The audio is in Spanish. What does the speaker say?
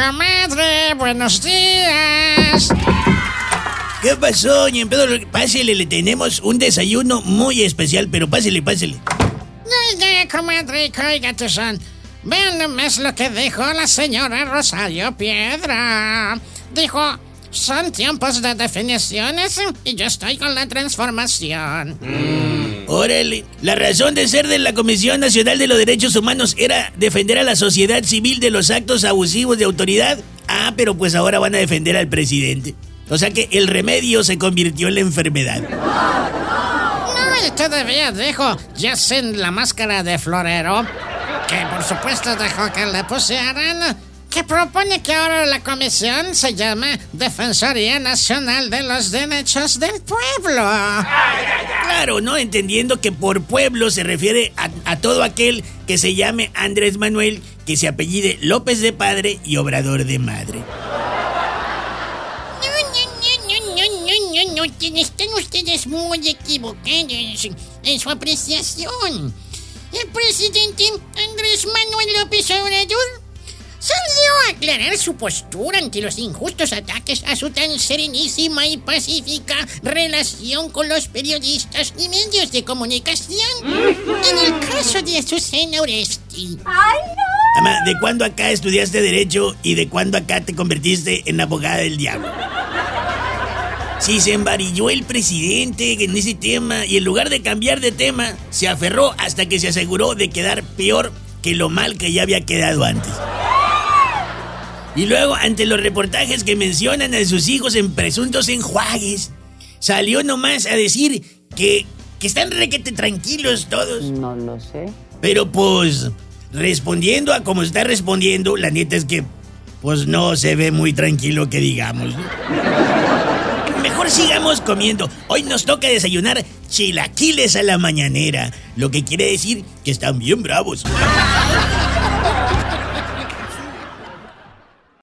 comadre, buenos días. ¿Qué pasó, Pedro? Pásele, le tenemos un desayuno muy especial, pero pásele, pásele. Oiga, comadre, oiga, son. Vean nomás lo que dijo la señora Rosario Piedra. Dijo, son tiempos de definiciones y yo estoy con la transformación. Órale, la razón de ser de la Comisión Nacional de los Derechos Humanos era defender a la sociedad civil de los actos abusivos de autoridad. Ah, pero pues ahora van a defender al presidente. O sea que el remedio se convirtió en la enfermedad. No, y todavía dijo, ya sin la máscara de florero, que por supuesto dejó que le pusieran que propone que ahora la comisión se llame Defensoría Nacional de los Derechos del Pueblo. Claro, ¿no? Entendiendo que por pueblo se refiere a, a, todo aquel que se llame Andrés Manuel, que se apellide López de padre y Obrador de madre. No, no, no, no, no, no, están ustedes muy equivocados en su apreciación. El presidente Andrés Manuel López Obrador salió a aclarar su postura ante los injustos ataques a su tan serenísima y pacífica relación con los periodistas y medios de comunicación en el caso de Azucena Oresti. ¡Ay, no! Ama, ¿de cuándo acá estudiaste Derecho y de cuándo acá te convertiste en abogada del diablo? Si se embarilló el presidente en ese tema y en lugar de cambiar de tema, se aferró hasta que se aseguró de quedar peor que lo mal que ya había quedado antes. Y luego, ante los reportajes que mencionan a sus hijos en presuntos enjuagues, salió nomás a decir que, que están requete tranquilos todos. No lo sé. Pero pues, respondiendo a como está respondiendo, la neta es que, pues no se ve muy tranquilo que digamos. Mejor sigamos comiendo. Hoy nos toca desayunar chilaquiles a la mañanera, lo que quiere decir que están bien bravos.